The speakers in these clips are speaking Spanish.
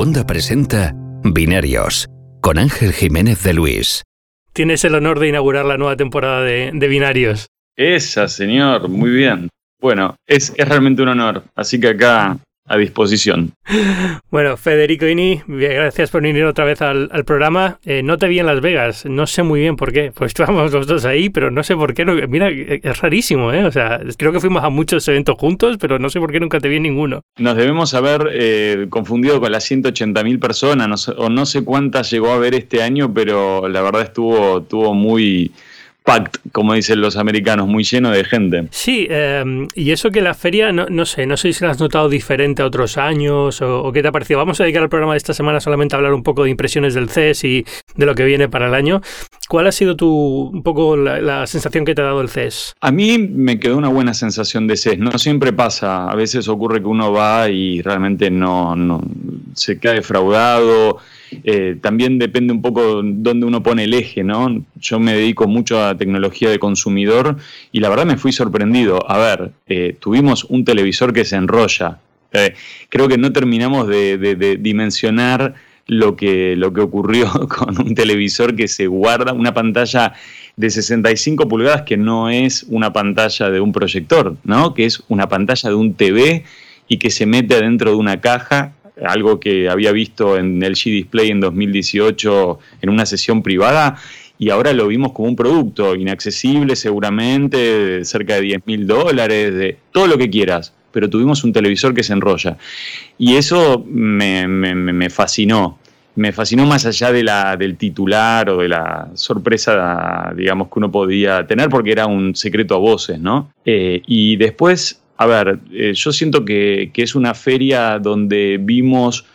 Segunda presenta Binarios con Ángel Jiménez de Luis. Tienes el honor de inaugurar la nueva temporada de, de Binarios. Esa, señor, muy bien. Bueno, es, es realmente un honor, así que acá a disposición. Bueno, Federico Ini, gracias por venir otra vez al, programa. Eh, no te vi en Las Vegas, no sé muy bien por qué. Pues estábamos los dos ahí, pero no sé por qué. mira, es rarísimo, ¿eh? O sea, creo que fuimos a muchos eventos juntos, pero no sé por qué nunca te vi en ninguno. Nos debemos haber eh, confundido con las 180.000 personas, o no sé cuántas llegó a ver este año, pero la verdad estuvo, estuvo muy como dicen los americanos, muy lleno de gente. Sí, em, y eso que la feria, no, no, sé, no sé si la has notado diferente a otros años o, qué te ha parecido. Vamos a dedicar el programa de esta semana solamente a hablar un poco de impresiones del CES y de lo que viene para el año. ¿Cuál ha sido tu, un poco la, sensación que te ha dado el CES? A mí me quedó una buena sensación de CES. No siempre pasa. A veces ocurre que uno va y realmente no, no se queda defraudado eh, también depende un poco dónde uno pone el eje, ¿no? Yo me dedico mucho a tecnología de consumidor y la verdad me fui sorprendido. A ver, eh, tuvimos un televisor que se enrolla. Eh, creo que no terminamos de, dimensionar lo que, lo que ocurrió con un televisor que se guarda, una pantalla de 65 pulgadas que no es una pantalla de un proyector, ¿no? Que es una pantalla de un TV y que se mete adentro de una caja algo que había visto en el G Display en 2018 en una sesión privada y ahora lo vimos como un producto inaccesible seguramente, cerca de 10 mil dólares, de todo lo que quieras, pero tuvimos un televisor que se enrolla. Y eso me, fascinó. Me fascinó más allá de la, del titular o de la sorpresa, digamos, que uno podía tener, porque era un secreto a voces, ¿no? Eh, y después a ver, eh, yo siento que, es una feria donde vimos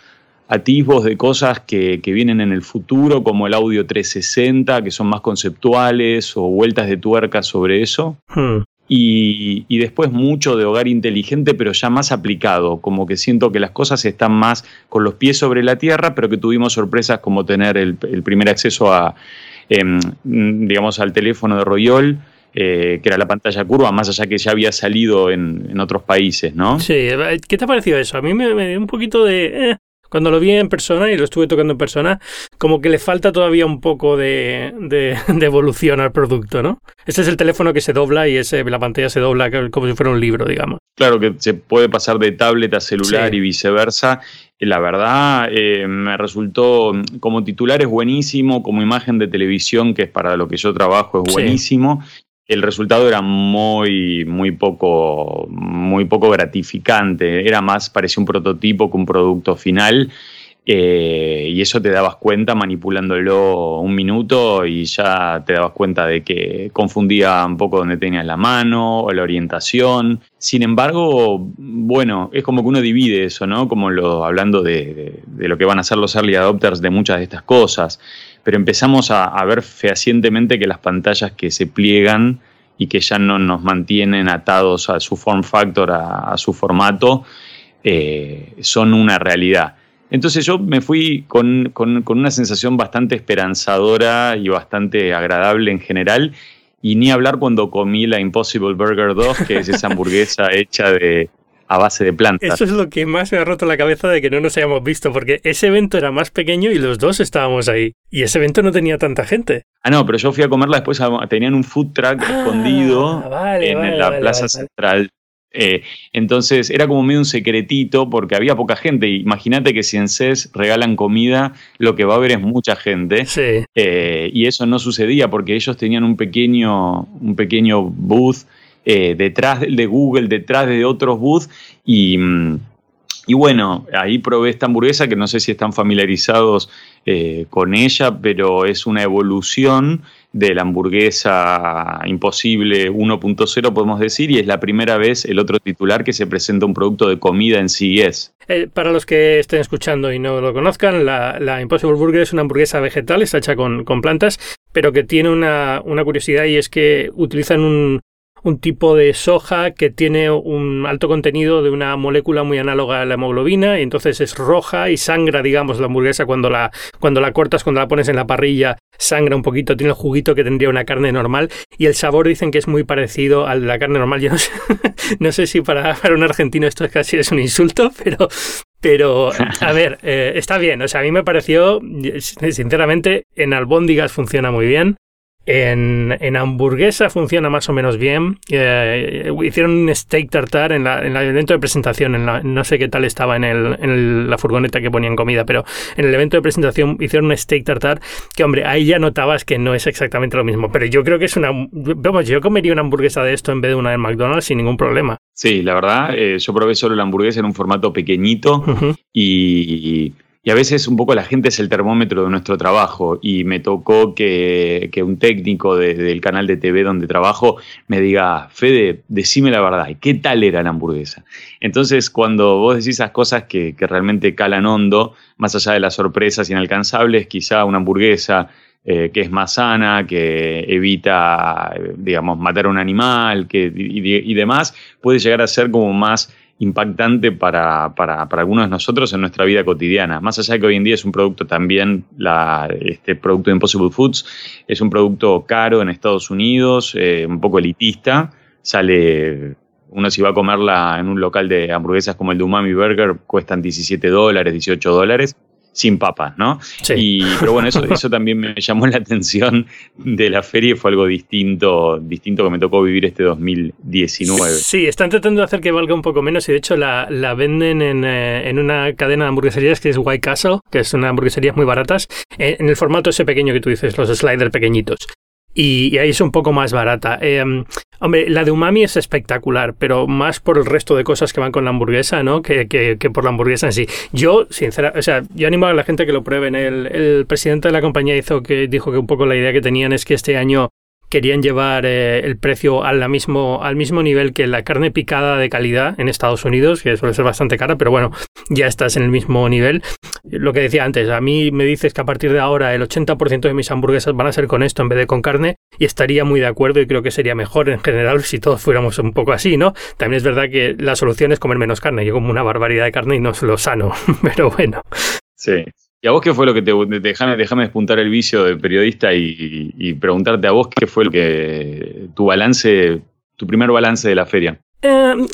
atisbos de cosas que, vienen en el futuro, como el audio 360, que son más conceptuales, o vueltas de tuerca sobre eso. Hmm. Y, después mucho de hogar inteligente, pero ya más aplicado, como que siento que las cosas están más con los pies sobre la tierra, pero que tuvimos sorpresas como tener el, primer acceso a, em, digamos, al teléfono de Royol eh, que era la pantalla curva, más allá que ya había salido en, otros países, ¿no? Sí, ¿qué te ha parecido eso? A mí me, dio un poquito de... Eh, cuando lo vi en persona y lo estuve tocando en persona, como que le falta todavía un poco de, evolución al producto, ¿no? Este es el teléfono que se dobla y ese, la pantalla se dobla como si fuera un libro, digamos. Claro que se puede pasar de tablet a celular y viceversa. La verdad, eh, me resultó como titular es buenísimo, como imagen de televisión, que es para lo que yo trabajo, es buenísimo el resultado era muy, muy poco, muy poco gratificante. Era más, parecía un prototipo que un producto final. Eh, y eso te dabas cuenta manipulándolo un minuto y ya te dabas cuenta de que confundía un poco donde tenías la mano o la orientación. Sin embargo, bueno, es como que uno divide eso, ¿no? Como lo, hablando de, de lo que van a ser los early adopters de muchas de estas cosas pero empezamos a, ver fehacientemente que las pantallas que se pliegan y que ya no nos mantienen atados a su form factor, a, su formato, eh, son una realidad. Entonces yo me fui con, una sensación bastante esperanzadora y bastante agradable en general, y ni hablar cuando comí la Impossible Burger 2, que es esa hamburguesa hecha de, a base de plantas. Eso es lo que más me ha roto la cabeza de que no nos hayamos visto, porque ese evento era más pequeño y los dos estábamos ahí. Y ese evento no tenía tanta gente. Ah, no, pero yo fui a comerla después, tenían un food truck ah, escondido en la plaza central. Eh, entonces era como medio un secretito porque había poca gente. Imagínate que si en CES regalan comida, lo que va a haber es mucha gente. Sí. Eh, y eso no sucedía porque ellos tenían un pequeño, un pequeño booth eh, detrás de Google, detrás de otros booths y, mm, y, bueno, ahí probé esta hamburguesa que no sé si están familiarizados eh, con ella, pero es una evolución de la hamburguesa imposible 1.0, podemos decir, y es la primera vez el otro titular que se presenta un producto de comida en CES. Eh, para los que estén escuchando y no lo conozcan, la, Impossible Burger es una hamburguesa vegetal, está hecha con, con plantas, pero que tiene una, una curiosidad y es que utilizan un, un tipo de soja que tiene un alto contenido de una molécula muy análoga a la hemoglobina y entonces es roja y sangra, digamos, la hamburguesa cuando la, cuando la cortas, cuando la pones en la parrilla, sangra un poquito, tiene el juguito que tendría una carne normal y el sabor dicen que es muy parecido al de la carne normal. Yo no sé, no sé si para, para un argentino esto casi es un insulto, pero Pero, a ver, eh, está bien. O sea, a mí me pareció, sinceramente, en albóndigas funciona muy bien. En, en, hamburguesa funciona más o menos bien. Eh, hicieron un steak tartar en, la, en el evento de presentación. En la, no sé qué tal estaba en, el, en la furgoneta que ponían comida, pero en el evento de presentación hicieron un steak tartar que, hombre, ahí ya notabas que no es exactamente lo mismo. Pero yo creo que es una. Vamos, yo comería una hamburguesa de esto en vez de una de McDonald's sin ningún problema. Sí, la verdad, eh, yo probé solo la hamburguesa en un formato pequeñito y y a veces un poco la gente es el termómetro de nuestro trabajo y me tocó que, un técnico del canal de TV donde trabajo me diga, Fede, decime la verdad, ¿qué tal era la hamburguesa? Entonces cuando vos decís esas cosas que, realmente calan hondo, más allá de las sorpresas inalcanzables, quizá una hamburguesa eh, que es más sana, que evita, digamos, matar a un animal que, y demás, puede llegar a ser como más impactante para, para, algunos de nosotros en nuestra vida cotidiana. Más allá de que hoy en día es un producto también, la, este producto de Impossible Foods, es un producto caro en Estados Unidos, eh, un poco elitista, sale uno si va a comerla en un local de hamburguesas como el de Umami Burger, cuestan 17 dólares, 18 dólares sin papas, ¿no? Sí. pero bueno, eso, eso también me llamó la atención de la feria y fue algo distinto, distinto que me tocó vivir este 2019. Sí, están tratando de hacer que valga un poco menos y de hecho la, la venden en, eh, en, una cadena de hamburgueserías que es White Castle, que es una hamburguesería muy baratas, eh, en el formato ese pequeño que tú dices, los sliders pequeñitos y, ahí es un poco más barata. Em, hombre, la de umami es espectacular, pero más por el resto de cosas que van con la hamburguesa, ¿no? Que, que, por la hamburguesa en sí. Yo, sinceramente, o sea, yo animo a la gente que lo prueben. El, el presidente de la compañía hizo que dijo que un poco la idea que tenían es que este año querían llevar eh, el precio al mismo, al mismo nivel que la carne picada de calidad en Estados Unidos, que suele ser bastante cara, pero bueno, ya estás en el mismo nivel. Lo que decía antes, a mí me dices que a partir de ahora el 80% de mis hamburguesas van a ser con esto en vez de con carne, y estaría muy de acuerdo y creo que sería mejor en general si todos fuéramos un poco así, ¿no? También es verdad que la solución es comer menos carne. Yo como una barbaridad de carne y no es lo sano, pero bueno. Sí, ¿Y a vos qué fue lo que te... Déjame, déjame despuntar el vicio de periodista y, preguntarte a vos qué fue lo que... tu balance, tu primer balance de la feria. Em,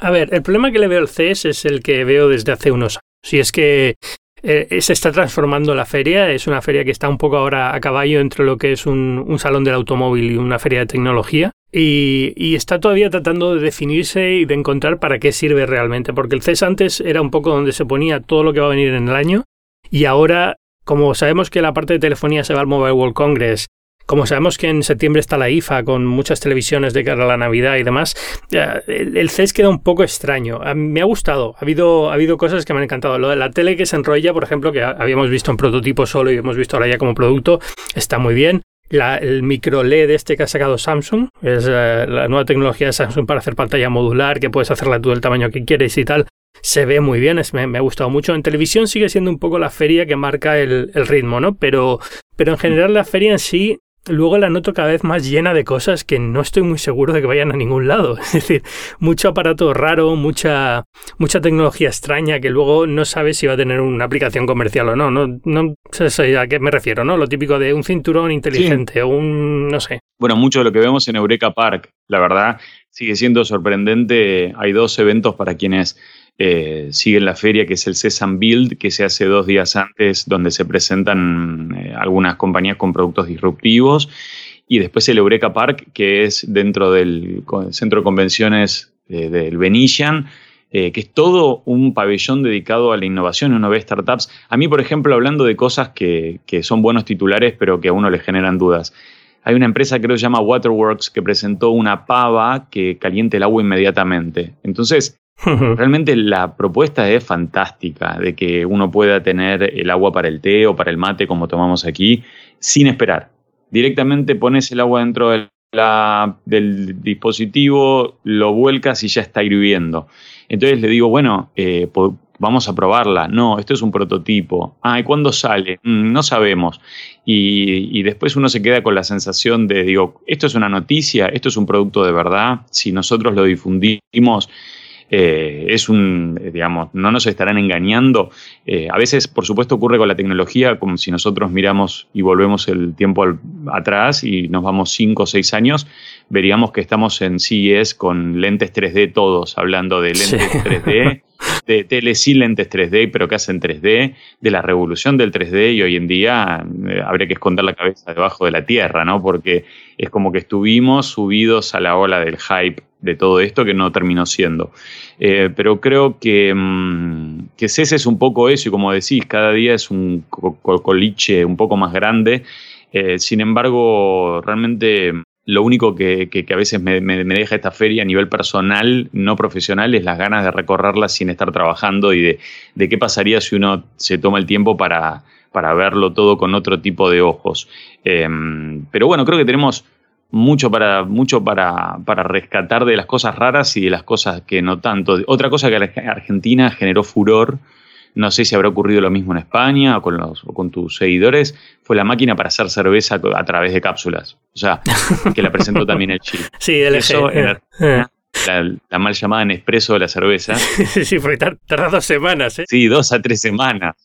a ver, el problema que le veo al CES es el que veo desde hace unos años. Si es que eh, se está transformando la feria, es una feria que está un poco ahora a caballo entre lo que es un, un salón del automóvil y una feria de tecnología. Y, y, está todavía tratando de definirse y de encontrar para qué sirve realmente, porque el CES antes era un poco donde se ponía todo lo que va a venir en el año y ahora, como sabemos que la parte de telefonía se va al Mobile World Congress, como sabemos que en septiembre está la IFA con muchas televisiones de cara a la Navidad y demás, el CES queda un poco extraño. Me ha gustado, ha habido, ha habido cosas que me han encantado. Lo de la tele que se enrolla, por ejemplo, que habíamos visto en prototipo solo y hemos visto ahora ya como producto, está muy bien. el micro LED este que ha sacado Samsung, es eh, la nueva tecnología de Samsung para hacer pantalla modular, que puedes hacerla tú del tamaño que quieres y tal se ve muy bien, me, ha gustado mucho. En televisión sigue siendo un poco la feria que marca el, ritmo, ¿no? Pero, pero en general la feria en sí luego la noto cada vez más llena de cosas que no estoy muy seguro de que vayan a ningún lado. Es decir, mucho aparato raro, mucha, mucha tecnología extraña que luego no sabes si va a tener una aplicación comercial o no. No, no sé a qué me refiero, ¿no? Lo típico de un cinturón inteligente o un, no sé. Bueno, mucho de lo que vemos en Eureka Park, la verdad, sigue siendo sorprendente. Hay dos eventos para quienes eh, sigue la feria que es el CESAM Build, que se hace dos días antes, donde se presentan eh, algunas compañías con productos disruptivos. Y después el Eureka Park, que es dentro del centro de convenciones eh, del Venetian, que es todo un pabellón dedicado a la innovación. Uno ve startups. A mí, por ejemplo, hablando de cosas que, que son buenos titulares, pero que a uno le generan dudas. Hay una empresa creo que se llama Waterworks que presentó una pava que caliente el agua inmediatamente. Entonces, Realmente la propuesta es fantástica de que uno pueda tener el agua para el té o para el mate como tomamos aquí sin esperar. Directamente pones el agua dentro del, dispositivo, lo vuelcas y ya está hirviendo. Entonces le digo, bueno, eh, vamos a probarla. No, esto es un prototipo. Ah, ¿y cuándo sale? Mm, no sabemos. Y, y, después uno se queda con la sensación de, digo, esto es una noticia, esto es un producto de verdad. Si nosotros lo difundimos, eh, es un, eh, digamos, no nos estarán engañando. Eh, a veces, por supuesto, ocurre con la tecnología, como si nosotros miramos y volvemos el tiempo atrás y nos vamos 5 o 6 años, veríamos que estamos en CES con lentes 3D todos, hablando de lentes 3D de telecilentes lentes 3D, pero que hacen 3D, de la revolución del 3D y hoy en día eh, habría que esconder la cabeza debajo de la tierra, ¿no? Porque es como que estuvimos subidos a la ola del hype de todo esto que no terminó siendo. Eh, pero creo que, mm, que CES es un poco eso y como decís, cada día es un coliche un poco más grande. Eh, sin embargo, realmente lo único que, a veces me, deja esta feria a nivel personal, no profesional, es las ganas de recorrerla sin estar trabajando y de, qué pasaría si uno se toma el tiempo para, para verlo todo con otro tipo de ojos. Em, pero bueno, creo que tenemos mucho para, mucho para, para, rescatar de las cosas raras y de las cosas que no tanto. Otra cosa que Argentina generó furor no sé si habrá ocurrido lo mismo en España o con, los, con tus seguidores, fue la máquina para hacer cerveza a través de cápsulas. O sea, que la presentó también el Chile. Sí, el Eso eh, eh. la, mal llamada Nespresso de la cerveza. sí, porque tarda dos semanas, ¿eh? Sí, dos a tres semanas.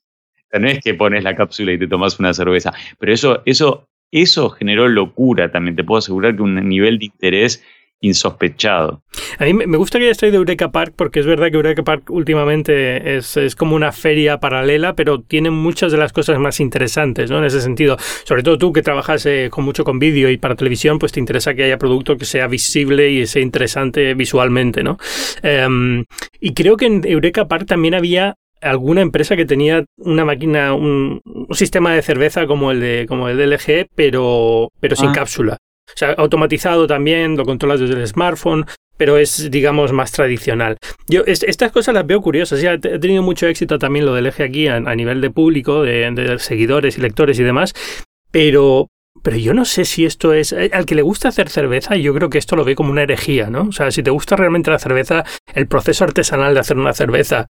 no es que pones la cápsula y te tomas una cerveza. Pero eso, eso, eso generó locura también. Te puedo asegurar que un nivel de interés insospechado. A mí me gusta que traído Eureka Park porque es verdad que Eureka Park últimamente es, como una feria paralela, pero tiene muchas de las cosas más interesantes, ¿no? En ese sentido, sobre todo tú que trabajas eh, con mucho con vídeo y para televisión, pues te interesa que haya producto que sea visible y sea interesante visualmente, ¿no? Em, y creo que en Eureka Park también había alguna empresa que tenía una máquina, un, sistema de cerveza como el de, como el de LG, pero, pero sin ah. cápsula. O sea, automatizado también, lo controlas desde el smartphone, pero es, digamos, más tradicional. Yo estas cosas las veo curiosas. Ya ha tenido mucho éxito también lo del eje aquí a, nivel de público, de, seguidores y lectores y demás, pero, pero yo no sé si esto es. Eh, al que le gusta hacer cerveza, yo creo que esto lo ve como una herejía, ¿no? O sea, si te gusta realmente la cerveza, el proceso artesanal de hacer una cerveza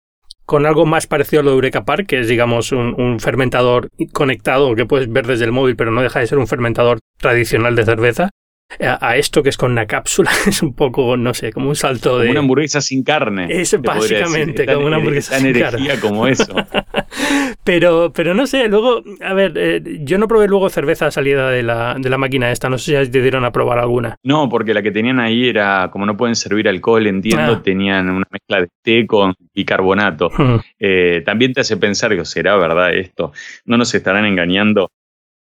con algo más parecido a lo de Eureka Park, que es, digamos, un, un, fermentador conectado que puedes ver desde el móvil, pero no deja de ser un fermentador tradicional de cerveza a, esto que es con una cápsula es un poco, no sé, como un salto de... una hamburguesa sin carne. Es básicamente como una hamburguesa sin carne. como eso. pero, pero no sé, luego, a ver, eh, yo no probé luego cerveza salida de la, de la máquina esta, no sé si te dieron a probar alguna. No, porque la que tenían ahí era, como no pueden servir alcohol, entiendo, ah. tenían una mezcla de té con bicarbonato. Hmm. Eh, también te hace pensar que será verdad esto. No nos estarán engañando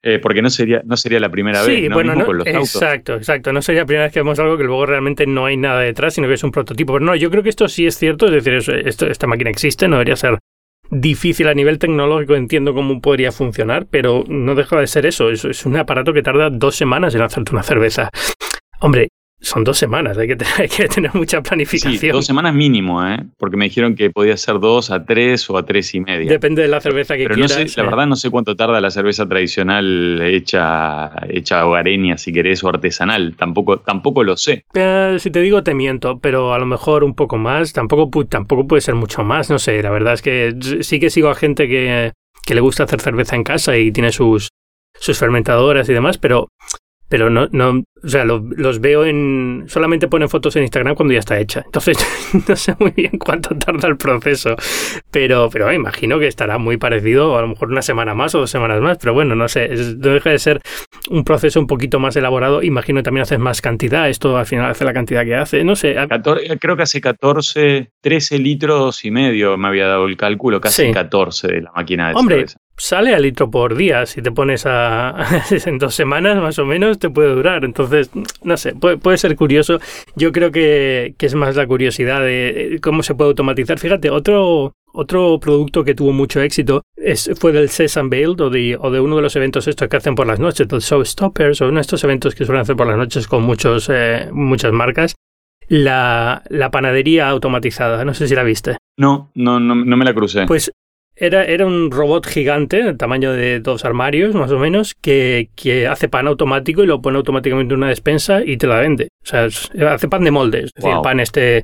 eh, porque no sería, no sería la primera vez. Sí, bueno, exacto, exacto. No sería la primera vez que vemos algo que luego realmente no hay nada detrás, sino que es un prototipo. Pero no, yo creo que esto sí es cierto, es decir, esto, esta máquina existe, no debería ser difícil a nivel tecnológico, entiendo cómo podría funcionar, pero no deja de ser eso. es un aparato que tarda dos semanas en hacerte una cerveza. Hombre, son dos semanas, hay que, tener, que tener mucha planificación. Sí, dos semanas mínimo, ¿eh? porque me dijeron que podía ser dos a tres o a tres y media. Depende de la cerveza que Pero quieras. No sé, la eh. verdad no sé cuánto tarda la cerveza tradicional hecha, hecha hogareña, si querés, o artesanal. Tampoco, tampoco lo sé. Eh, si te digo, te miento, pero a lo mejor un poco más. Tampoco, tampoco puede ser mucho más, no sé. La verdad es que sí que sigo a gente que, que le gusta hacer cerveza en casa y tiene sus, sus fermentadoras y demás, pero pero no, no, o sea, los veo en, solamente ponen fotos en Instagram cuando ya está hecha. Entonces, no sé muy bien cuánto tarda el proceso, pero, pero me imagino que estará muy parecido, a lo mejor una semana más o dos semanas más, pero bueno, no sé, no deja de ser un proceso un poquito más elaborado. Imagino que también haces más cantidad, esto al final hace la cantidad que hace, no sé. creo que hace 14, 13 litros y medio me había dado el cálculo, casi 14 de la máquina de Hombre, sale a litro por día. Si te pones a, en dos semanas más o menos te puede durar. Entonces, no sé, puede, ser curioso. Yo creo que, es más la curiosidad de cómo se puede automatizar. Fíjate, otro, otro producto que tuvo mucho éxito es, fue del Sesame Build o de, o de uno de los eventos estos que hacen por las noches, del Showstoppers o uno de estos eventos que suelen hacer por las noches con muchos, eh, muchas marcas. La, la, panadería automatizada, no sé si la viste. No, no, no, no me la crucé. Pues era, era, un robot gigante, del tamaño de dos armarios, más o menos, que, que, hace pan automático y lo pone automáticamente en una despensa y te la vende. O sea, hace pan de molde, es decir, el pan este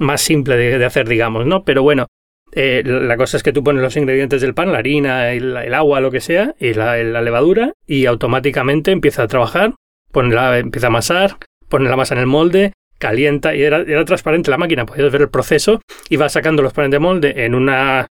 más simple de, hacer, digamos, ¿no? Pero bueno, eh, la cosa es que tú pones los ingredientes del pan, la harina, el, agua, lo que sea, y la, la, levadura, y automáticamente empieza a trabajar, pone la, empieza a amasar, pone la masa en el molde, calienta, y era, era transparente la máquina, podías ver el proceso, y va sacando los panes de molde en una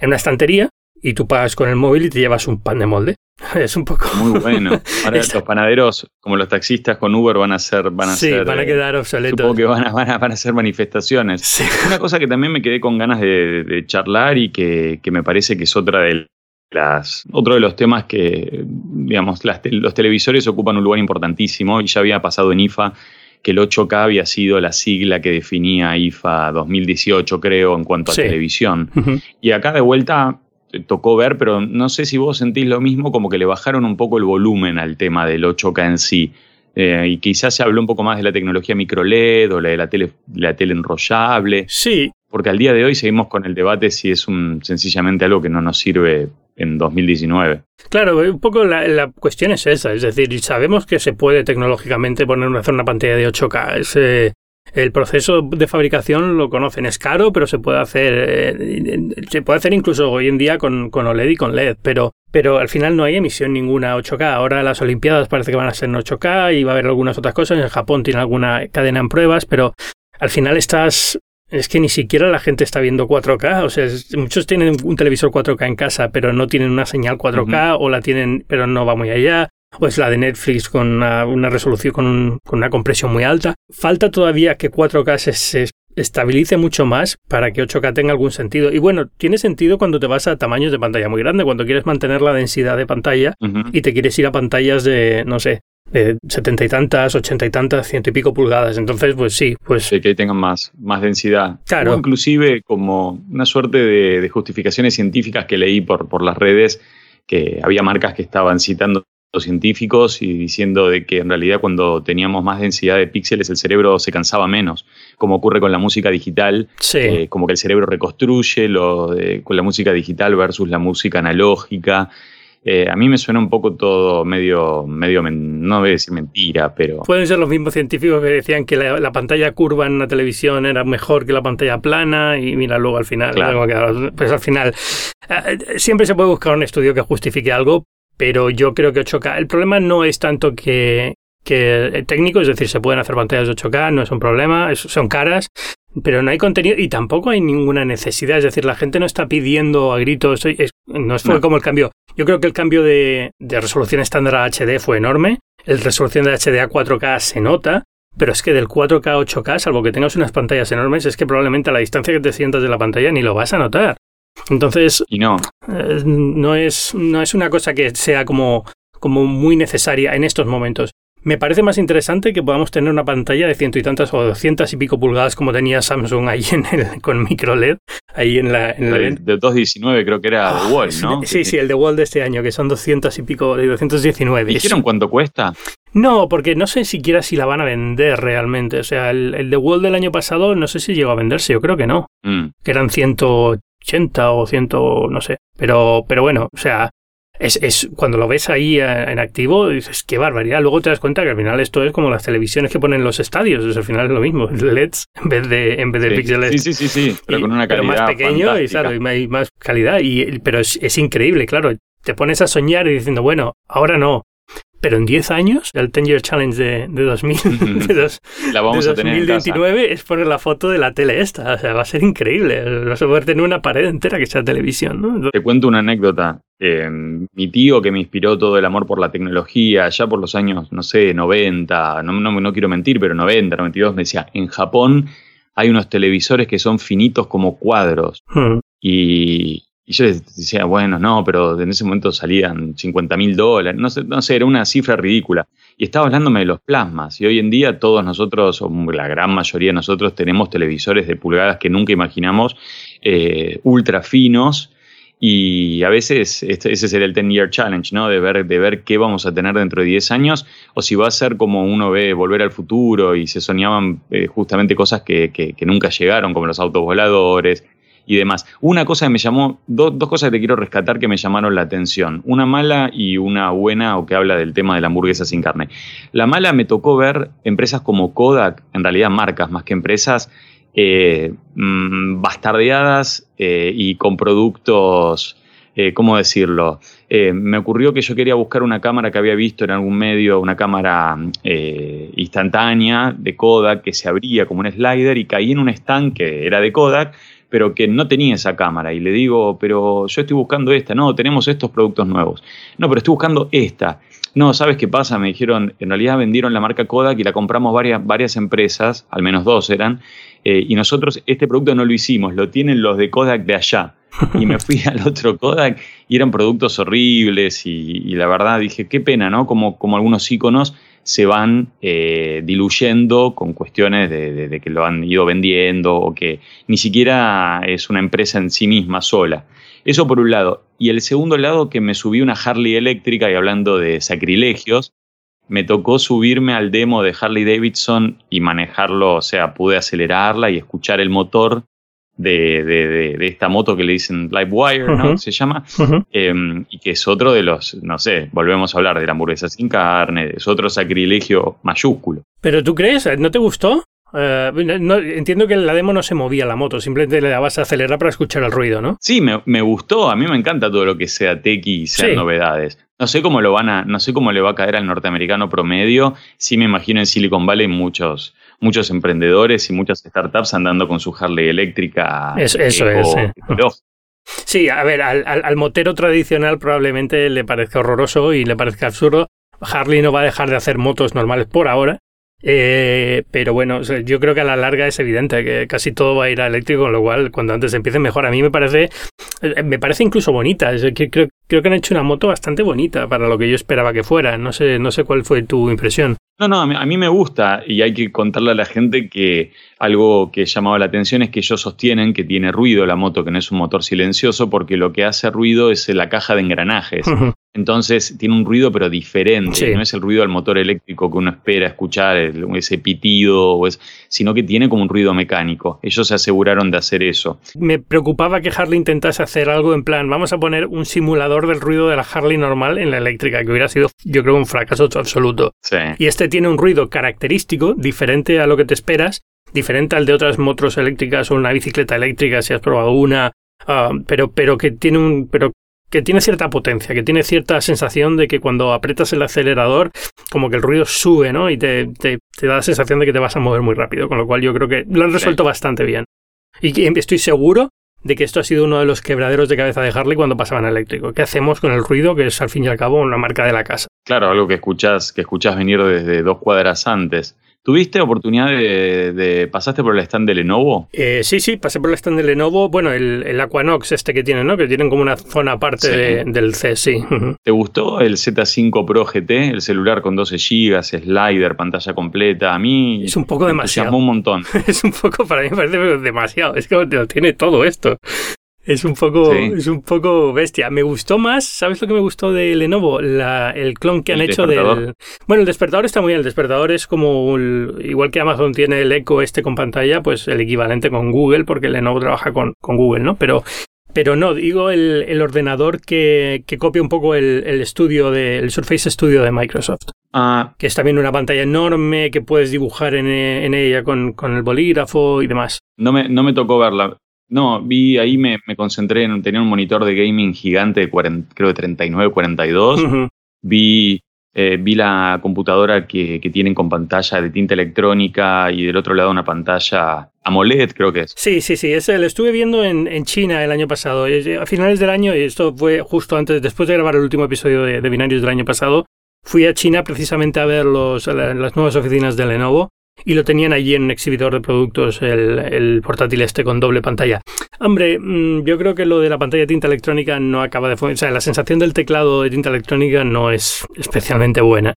en una estantería y tú pagas con el móvil y te llevas un pan de molde. Es un poco. Muy bueno. Ahora los panaderos, como los taxistas con Uber, van a ser. Van a sí, ser, van a eh, quedar obsoletos. Supongo que van a, van a, van a hacer manifestaciones. Sí. Una cosa que también me quedé con ganas de, de charlar y que, que, me parece que es otra de las. Otro de los temas que, digamos, las, los televisores ocupan un lugar importantísimo y ya había pasado en IFA que el 8K había sido la sigla que definía IFA 2018, creo, en cuanto a Sí. televisión. Uh -huh. Y acá de vuelta eh, tocó ver, pero no sé si vos sentís lo mismo, como que le bajaron un poco el volumen al tema del 8K en sí. Eh, y quizás se habló un poco más de la tecnología micro LED o la de la tele, la tele enrollable. Sí. Porque al día de hoy seguimos con el debate si es un, sencillamente algo que no nos sirve en 2019. Claro, un poco la, la, cuestión es esa, es decir, sabemos que se puede tecnológicamente poner una, hacer una pantalla de 8K. Es, eh, el proceso de fabricación lo conocen, es caro, pero se puede hacer, eh, se puede hacer incluso hoy en día con, con, OLED y con LED, pero, pero al final no hay emisión ninguna 8K. Ahora las Olimpiadas parece que van a ser en 8K y va a haber algunas otras cosas. En Japón tiene alguna cadena en pruebas, pero al final estás es que ni siquiera la gente está viendo 4K. O sea, es, muchos tienen un televisor 4K en casa, pero no tienen una señal 4K, uh -huh. o la tienen, pero no va muy allá. O es la de Netflix con una, una resolución, con, un, con, una compresión muy alta. Falta todavía que 4K se, se, estabilice mucho más para que 8K tenga algún sentido. Y bueno, tiene sentido cuando te vas a tamaños de pantalla muy grande, cuando quieres mantener la densidad de pantalla uh -huh. y te quieres ir a pantallas de, no sé, de setenta y tantas, ochenta y tantas, ciento y pico pulgadas. Entonces, pues sí, pues... Sí, que tengan más, más densidad. Claro. O inclusive como una suerte de, de, justificaciones científicas que leí por, por las redes, que había marcas que estaban citando científicos y diciendo de que en realidad cuando teníamos más densidad de píxeles el cerebro se cansaba menos, como ocurre con la música digital, sí. eh, como que el cerebro reconstruye lo de, con la música digital versus la música analógica. Eh, a mí me suena un poco todo medio, medio no voy a decir mentira, pero... Pueden ser los mismos científicos que decían que la, la, pantalla curva en una televisión era mejor que la pantalla plana y mira, luego al final, claro. pues al final, eh, siempre se puede buscar un estudio que justifique algo, pero yo creo que 8K, el problema no es tanto que, que técnico, es decir, se pueden hacer pantallas de 8K, no es un problema, es, son caras, pero no hay contenido y tampoco hay ninguna necesidad. Es decir, la gente no está pidiendo a gritos. Es, no fue no. como el cambio. Yo creo que el cambio de, de, resolución estándar a HD fue enorme. El resolución de HD a 4K se nota. Pero es que del 4K a 8K, salvo que tengas unas pantallas enormes, es que probablemente a la distancia que te sientas de la pantalla ni lo vas a notar. Entonces, y no. Eh, no, es, no es una cosa que sea como, como muy necesaria en estos momentos. Me parece más interesante que podamos tener una pantalla de ciento y tantas o doscientas y pico pulgadas como tenía Samsung ahí en el, con micro LED, ahí en la... En el, de 219 creo que era oh, The Wall, ¿no? Sí, sí, el de Wall de este año, que son doscientas y pico, de 219. ¿Dijeron cuánto cuesta? No, porque no sé siquiera si la van a vender realmente. O sea, el, el de Wall del año pasado no sé si llegó a venderse, yo creo que no. Mm. Que eran 180 o 100, no sé. Pero, pero bueno, o sea, es, es, cuando lo ves ahí en activo, dices, qué barbaridad. Luego te das cuenta que al final esto es como las televisiones que ponen los estadios. Es, al final es lo mismo, LEDs en vez de, en vez de sí, píxeles. Sí, sí, sí, sí, pero y, con una calidad Pero más pequeño fantástica. y, claro, y, más calidad. Y, pero es, es increíble, claro. Te pones a soñar y diciendo, bueno, ahora no, pero en 10 años, el 10 Year Challenge de, de, 2000, de, dos, la vamos de a tener 2029 es poner la foto de la tele esta. O sea, va a ser increíble. Vas a poder tener una pared entera que sea televisión. ¿no? Te cuento una anécdota. Eh, mi tío que me inspiró todo el amor por la tecnología, ya por los años, no sé, 90, no, no, no quiero mentir, pero 90, 92, me decía, en Japón hay unos televisores que son finitos como cuadros. Hmm. Y, y yo decía, bueno, no, pero en ese momento salían 50 mil dólares, no sé, no sé, era una cifra ridícula. Y estaba hablándome de los plasmas. Y hoy en día todos nosotros, o la gran mayoría de nosotros, tenemos televisores de pulgadas que nunca imaginamos, eh, ultra finos. Y a veces este, ese será el 10 Year Challenge, ¿no? De ver, de ver qué vamos a tener dentro de 10 años, o si va a ser como uno ve volver al futuro y se soñaban eh, justamente cosas que, que, que nunca llegaron, como los autos voladores, y demás. Una cosa que me llamó, do, dos cosas que te quiero rescatar que me llamaron la atención. Una mala y una buena, o que habla del tema de la hamburguesa sin carne. La mala me tocó ver empresas como Kodak, en realidad marcas más que empresas, eh, mmm, bastardeadas eh, y con productos, eh, ¿cómo decirlo? me ocurrió que yo quería buscar una cámara que había visto en algún medio, una cámara instantánea de Kodak que se abría como un slider y caí en un stand que era de Kodak pero que no tenía esa cámara. Y le digo, pero yo estoy buscando esta, no, tenemos estos productos nuevos. No, pero estoy buscando esta. No, ¿sabes qué pasa? Me dijeron, en realidad vendieron la marca Kodak y la compramos varias, varias empresas, al menos dos eran, eh, y nosotros este producto no lo hicimos, lo tienen los de Kodak de allá. Y me fui al otro Kodak y eran productos horribles y, la verdad dije, qué pena, ¿no? Como, como algunos iconos se van eh, diluyendo con cuestiones de, de, que lo han ido vendiendo o que ni siquiera es una empresa en sí misma sola. Eso por un lado. Y el segundo lado, que me subí una Harley eléctrica y hablando de sacrilegios, me tocó subirme al demo de Harley Davidson y manejarlo, o sea, pude acelerarla y escuchar el motor de, de, esta moto que le dicen Livewire, ¿no? Se llama, em, y que es otro de los, no sé, volvemos a hablar de la hamburguesa sin carne, es otro sacrilegio mayúsculo. ¿Pero tú crees? ¿No te gustó? Eh, entiendo que la demo no se movía la moto, simplemente le dabas a acelerar para escuchar el ruido, ¿no? Sí, me, gustó. A mí me encanta todo lo que sea tech y sean novedades. No sé cómo lo van a, no sé cómo le va a caer al norteamericano promedio. Sí me imagino en Silicon Valley muchos, muchos emprendedores y muchas startups andando con su Harley eléctrica. eso es. Sí. a ver, al, al, motero tradicional probablemente le parezca horroroso y le parezca absurdo. Harley no va a dejar de hacer motos normales por ahora, eh, pero bueno, yo creo que a la larga es evidente que casi todo va a ir a eléctrico, con lo cual cuando antes empiece mejor. A mí me parece, eh, me parece incluso bonita. Es que creo, creo que han hecho una moto bastante bonita para lo que yo esperaba que fuera. No sé, no sé cuál fue tu impresión. No, no, a mí, me gusta y hay que contarle a la gente que algo que llamaba la atención es que ellos sostienen que tiene ruido la moto, que no es un motor silencioso, porque lo que hace ruido es la caja de engranajes. Entonces tiene un ruido pero diferente, no es el ruido del motor eléctrico que uno espera escuchar, ese pitido, sino que tiene como un ruido mecánico. Ellos se aseguraron de hacer eso. Me preocupaba que Harley intentase hacer algo en plan, vamos a poner un simulador del ruido de la Harley normal en la eléctrica, que hubiera sido yo creo un fracaso absoluto. Y este tiene un ruido característico, diferente a lo que te esperas, diferente al de otras motos eléctricas o una bicicleta eléctrica si has probado una, ah, pero, pero que tiene un, pero que tiene cierta potencia, que tiene cierta sensación de que cuando apretas el acelerador, como que el ruido sube, ¿no? Y te, te, da la sensación de que te vas a mover muy rápido, con lo cual yo creo que lo han resuelto bastante bien. Y estoy seguro de que esto ha sido uno de los quebraderos de cabeza de Harley cuando pasaban eléctrico. ¿Qué hacemos con el ruido, que es al fin y al cabo una marca de la casa? Claro, algo que escuchas, que escuchas venir desde dos cuadras antes. ¿Tuviste oportunidad de, pasaste por el stand de Lenovo? Eh, sí, sí, pasé por el stand de Lenovo. Bueno, el, el Aquanox este que tienen, ¿no? Que tienen como una zona aparte del C, sí. ¿Te gustó el Z5 Pro GT, el celular con 12 GB, slider, pantalla completa? A mí es un poco demasiado. un montón. es un poco para mí me parece demasiado. Es que lo tiene todo esto. Es un poco, es un poco bestia. Me gustó más, ¿sabes lo que me gustó de Lenovo? La, el clon que han hecho del. Bueno, el despertador está muy bien. El despertador es como igual que Amazon tiene el Echo este con pantalla, pues el equivalente con Google, porque Lenovo trabaja con, con Google, ¿no? Pero pero no, digo el, el ordenador que, que, copia un poco el, el estudio de, el Surface Studio de Microsoft. Ah. Que es también una pantalla enorme que puedes dibujar en, en ella con, con, el bolígrafo y demás. No me, no me tocó verla. No, vi ahí me, me, concentré en tenía un monitor de gaming gigante de creo de 39, 42. Vi eh, vi la computadora que, que, tienen con pantalla de tinta electrónica y del otro lado una pantalla AMOLED, creo que es. Sí, sí, sí, ese lo estuve viendo en, en China el año pasado. A finales del año, y esto fue justo antes, después de grabar el último episodio de, de Binarios del año pasado, fui a China precisamente a ver los, las nuevas oficinas de Lenovo y lo tenían allí en un exhibidor de productos, el, portátil este con doble pantalla. Hombre, mm, yo creo que lo de la pantalla de tinta electrónica no acaba de... O sea, la sensación del teclado de tinta electrónica no es especialmente buena.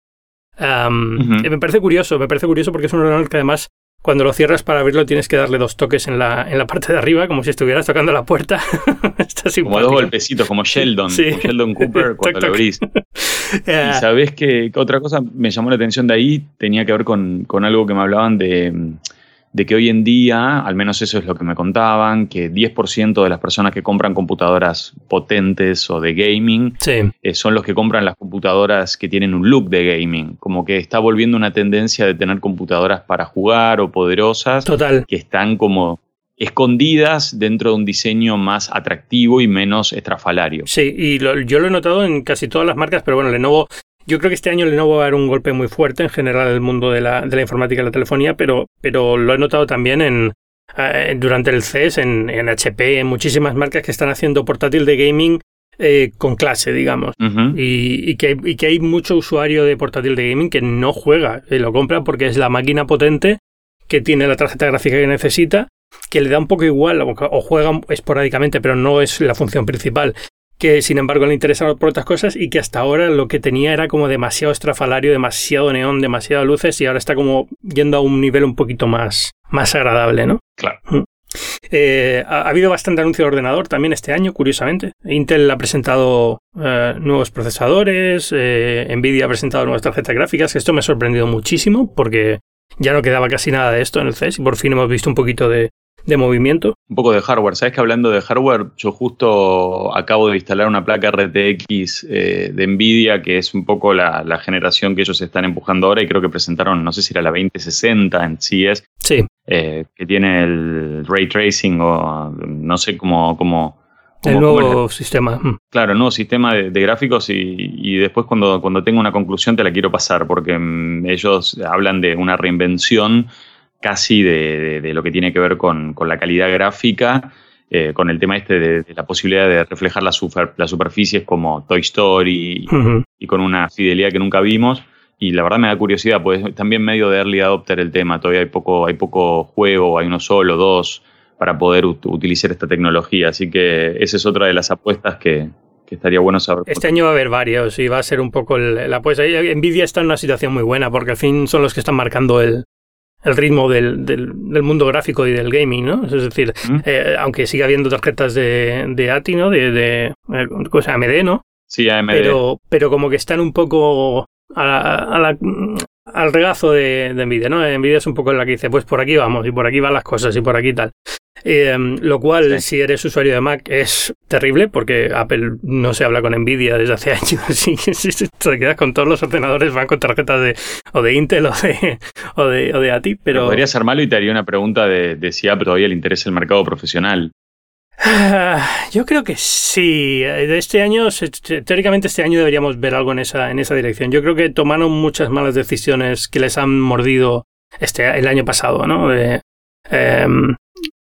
Me parece curioso, me parece curioso porque es un ordenador que además cuando lo cierras para abrirlo tienes que darle dos toques en la, en la parte de arriba, como si estuvieras tocando la puerta. como dos golpecitos, como Sheldon, Sheldon Cooper cuando lo abrís. y sabes que otra cosa me llamó la atención de ahí, tenía que ver con, con algo que me hablaban de de que hoy en día, al menos eso es lo que me contaban, que 10% de las personas que compran computadoras potentes o de gaming eh, son los que compran las computadoras que tienen un look de gaming. Como que está volviendo una tendencia de tener computadoras para jugar o poderosas Total. que están como escondidas dentro de un diseño más atractivo y menos estrafalario. Sí, y yo lo he notado en casi todas las marcas, pero bueno, Lenovo yo creo que este año Lenovo va a dar un golpe muy fuerte en general en el mundo de la, de la informática y la telefonía, pero, pero lo he notado también en, eh, durante el CES en, en, HP, en muchísimas marcas que están haciendo portátil de gaming eh, con clase, digamos. y, que, y, que, hay mucho usuario de portátil de gaming que no juega, y lo compra porque es la máquina potente que tiene la tarjeta gráfica que necesita, que le da un poco igual, o juega esporádicamente, pero no es la función principal que sin embargo le interesa por otras cosas y que hasta ahora lo que tenía era como demasiado estrafalario, demasiado neón, demasiado luces y ahora está como yendo a un nivel un poquito más, más agradable, ¿no? Claro. Mm. Eh, ha, habido bastante anuncio de ordenador también este año, curiosamente. Intel ha presentado eh, nuevos procesadores, eh, Nvidia ha presentado nuevas tarjetas gráficas, esto me ha sorprendido muchísimo porque ya no quedaba casi nada de esto en el CES y por fin hemos visto un poquito de, de movimiento. Un poco de hardware. Sabes que hablando de hardware, yo justo acabo de instalar una placa RTX eh, de Nvidia, que es un poco la, generación que ellos están empujando ahora, y creo que presentaron, no sé si era la 2060 en CES. Sí. Eh, que tiene el ray tracing o no sé cómo. cómo el nuevo sistema. Mm. Claro, el nuevo sistema de, gráficos y, después cuando, cuando tenga una conclusión te la quiero pasar porque mm, ellos hablan de una reinvención casi de, lo que tiene que ver con, la calidad gráfica, eh, con el tema este de, la posibilidad de reflejar las, superficies como Toy Story y, con una fidelidad que nunca vimos. Y la verdad me da curiosidad, pues también medio de early adopter el tema, todavía hay poco, hay poco juego, hay uno solo, dos, para poder utilizar esta tecnología. Así que esa es otra de las apuestas que, estaría bueno saber. Este año va a haber varios y va a ser un poco la apuesta. Nvidia está en una situación muy buena porque al fin son los que están marcando el, el ritmo del, del, mundo gráfico y del gaming, ¿no? Es decir, eh, aunque siga habiendo tarjetas de, de ATI, ¿no? De, de eh, cosa AMD, ¿no? Sí, AMD. Pero, pero como que están un poco a al regazo de, de Nvidia, ¿no? Nvidia es un poco la que dice, pues por aquí vamos, y por aquí van las cosas, y por aquí tal. Em, lo cual, si eres usuario de Mac, es terrible porque Apple no se habla con Nvidia desde hace años. Y si te quedas con todos los ordenadores, van con tarjetas de, o de Intel o de, o de, o de ATI. Pero... Podría ser malo y te haría una pregunta de, de si Apple todavía le interesa el mercado profesional. Ah, yo creo que sí. De este año, teóricamente este año deberíamos ver algo en esa, en esa dirección. Yo creo que tomaron muchas malas decisiones que les han mordido este, el año pasado, ¿no? De, em,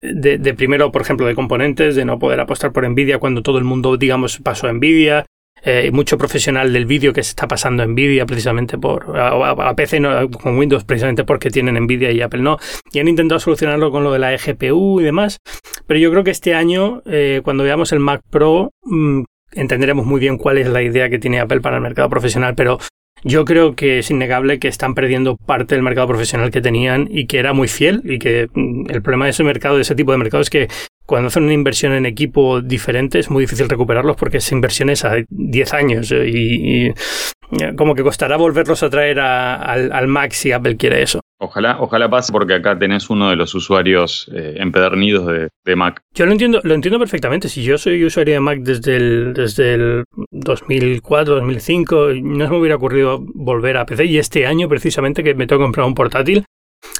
de, primero, por ejemplo, de componentes, de no poder apostar por Nvidia cuando todo el mundo, digamos, pasó a Nvidia. Eh, mucho profesional del vídeo que se está pasando Nvidia precisamente por a, PC no, con Windows precisamente porque tienen Nvidia y Apple no y han intentado solucionarlo con lo de la eGPU y demás pero yo creo que este año eh, cuando veamos el Mac Pro mm, entenderemos muy bien cuál es la idea que tiene Apple para el mercado profesional pero yo creo que es innegable que están perdiendo parte del mercado profesional que tenían y que era muy fiel y que mm, el problema de ese mercado, de ese tipo de mercado es que cuando hacen una inversión en equipo diferente es muy difícil recuperarlos porque es inversiones a 10 años eh, y, como que costará volverlos a traer al Mac si Apple quiere eso. Ojalá, ojalá pase porque acá tenés uno de los usuarios eh, empedernidos de, Mac. Yo lo entiendo, lo entiendo perfectamente. Si yo soy usuario de Mac desde el, desde el 2004, 2005, no se me hubiera ocurrido volver a PC. Y este año, precisamente, que me tengo que comprar un portátil,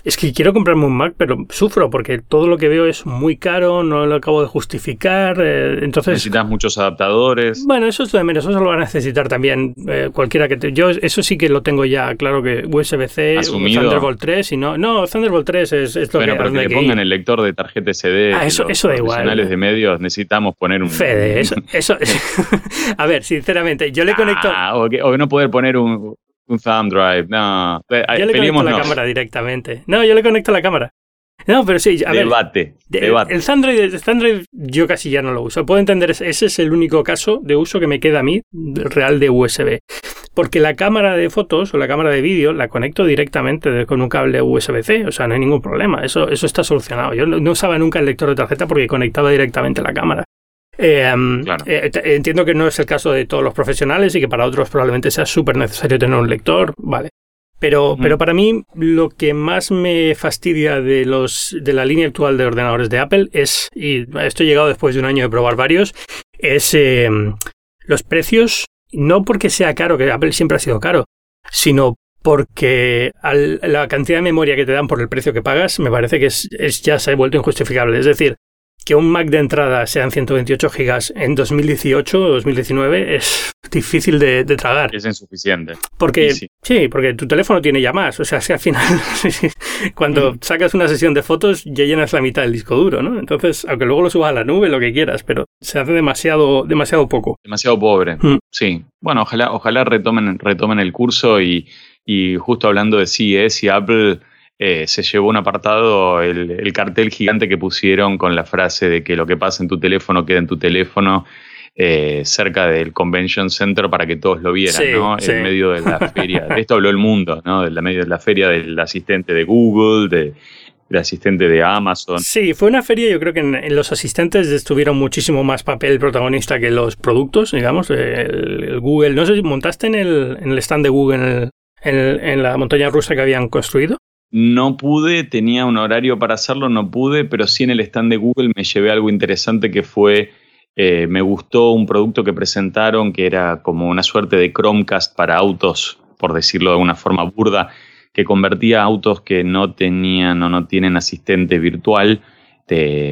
es que quiero comprarme un Mac, pero sufro porque todo lo que veo es muy caro, no lo acabo de justificar. Eh, entonces necesitas muchos adaptadores. Bueno, eso es lo de menos, eso lo van a necesitar también eh, cualquiera que te, yo eso sí que lo tengo ya claro que USB-C, Thunderbolt 3 y no, no Thunderbolt 3 es, es lo bueno, que pero que, pongan el lector de tarjeta SD. Ah, eso, eso da igual. de medios necesitamos poner un Fede, eso, eso a ver, sinceramente, yo le conecto ah, o, que, o no poder poner un un thumb drive, no. Yo le conecto la cámara directamente. No, yo le conecto la cámara. No, pero sí, a debate, ver. Debate. El thumb drive, yo casi ya no lo uso. Puedo entender, ese es el único caso de uso que me queda a mí real de USB. Porque la cámara de fotos o la cámara de vídeo la conecto directamente con un cable USB-C, o sea, no hay ningún problema. Eso, eso está solucionado. Yo no usaba nunca el lector de tarjeta porque conectaba directamente la cámara. Em, eh, entiendo que no es el caso de todos los profesionales y que para otros probablemente sea súper necesario tener un lector, vale. Pero, pero para mí lo que más me fastidia de, los, de la línea actual de ordenadores de Apple es, y esto he llegado después de un año de probar varios, es em, los precios, no porque sea caro, que Apple siempre ha sido caro, sino porque la cantidad de memoria que te dan por el precio que pagas me parece que es, es ya se ha vuelto injustificable. Es decir, que un Mac de entrada sean 128 gigas en 2018 o 2019 es difícil de, tragar. Es insuficiente. Porque, sí. porque tu teléfono tiene ya más. O sea, si al final, cuando sacas una sesión de fotos, ya llenas la mitad del disco duro, ¿no? Entonces, aunque luego lo subas a la nube, lo que quieras, pero se hace demasiado, demasiado poco. Demasiado pobre, mm. sí. Bueno, ojalá, ojalá retomen, retomen el curso y, y justo hablando de CES y Apple eh, se llevó un apartado el, cartel gigante que pusieron con la frase de que lo que pasa en tu teléfono queda en tu teléfono eh, cerca del Convention Center para que todos lo vieran, ¿no? En medio de la feria. De esto habló el mundo, ¿no? De la medio de la feria del asistente de Google, de, del asistente de Amazon. Sí, fue una feria, yo creo que en, los asistentes estuvieron muchísimo más papel protagonista que los productos, digamos, el, Google. No sé si montaste en el, en el stand de Google en la montaña rusa que habían construido. No pude, tenía un horario para hacerlo, no pude, pero sí en el stand de Google me llevé algo interesante que fue, eh, me gustó un producto que presentaron que era como una suerte de Chromecast para autos, por decirlo de una forma burda, que convertía autos que no tenían o no tienen asistente virtual.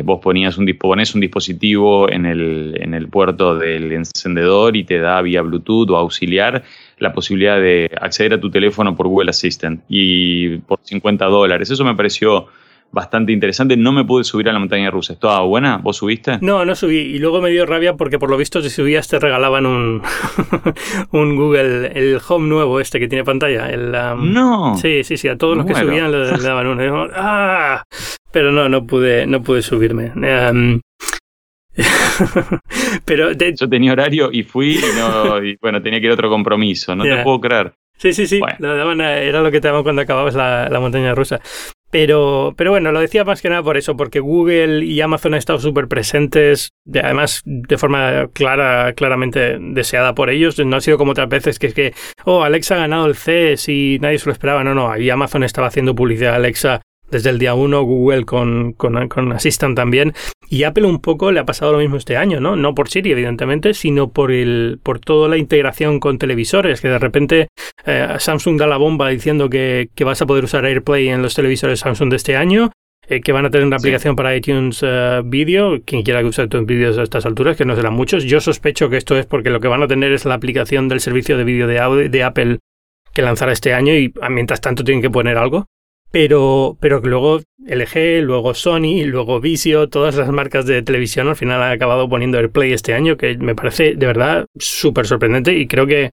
Vos ponías un, pones un dispositivo en el, en el puerto del encendedor y te da vía Bluetooth o auxiliar la posibilidad de acceder a tu teléfono por Google Assistant y por 50 dólares. Eso me pareció bastante interesante. No me pude subir a la montaña rusa. ¿Estaba buena? ¿Vos subiste? No, no subí. Y luego me dio rabia porque por lo visto si subías te regalaban un, un Google, el Home nuevo este que tiene pantalla. El, um, no. Sí, sí, sí. A todos los que subían le, daban uno. ¡Ah! Pero no, no pude, no pude subirme. Um, Pero Yo tenía horario y fui y, no, bueno, tenía que ir a otro compromiso, no te puedo creer. Sí, sí, sí, era lo que te daban cuando acababas la, montaña rusa. Pero, pero bueno, lo decía más que nada por eso, porque Google y Amazon han estado súper presentes, además de forma clara, claramente deseada por ellos. No ha sido como otras veces que es que, oh, Alexa ha ganado el CES y nadie se lo esperaba. No, no, ahí Amazon estaba haciendo publicidad a Alexa desde el día 1, Google con, con, con, Assistant también. Y Apple un poco le ha pasado lo mismo este año, ¿no? No por Siri, evidentemente, sino por, el, por toda la integración con televisores, que de repente eh, Samsung da la bomba diciendo que, que, vas a poder usar AirPlay en los televisores Samsung de este año. Eh, que van a tener una aplicación para iTunes uh, Video, quien quiera que use iTunes Video a estas alturas, que no serán muchos. Yo sospecho que esto es porque lo que van a tener es la aplicación del servicio de vídeo de, de Apple que lanzará este año y mientras tanto tienen que poner algo pero, pero luego LG, luego Sony, luego Vizio, todas las marcas de televisión al final han acabado poniendo AirPlay este año, que me parece de verdad súper sorprendente y creo que,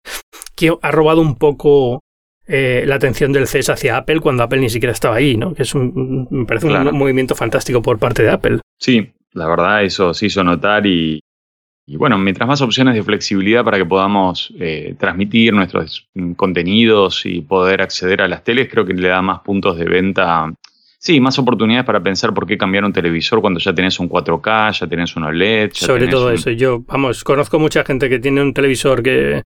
que, ha robado un poco eh, la atención del CES hacia Apple cuando Apple ni siquiera estaba ahí, ¿no? Que es un, me parece un movimiento fantástico por parte de Apple. Sí, la verdad eso se hizo notar y, y bueno, mientras más opciones de flexibilidad para que podamos eh, transmitir nuestros contenidos y poder acceder a las teles, creo que le da más puntos de venta. Sí, más oportunidades para pensar por qué cambiar un televisor cuando ya tenés un 4K, ya tenés un OLED. Sobre todo eso. Yo, vamos, conozco mucha gente que tiene un televisor que,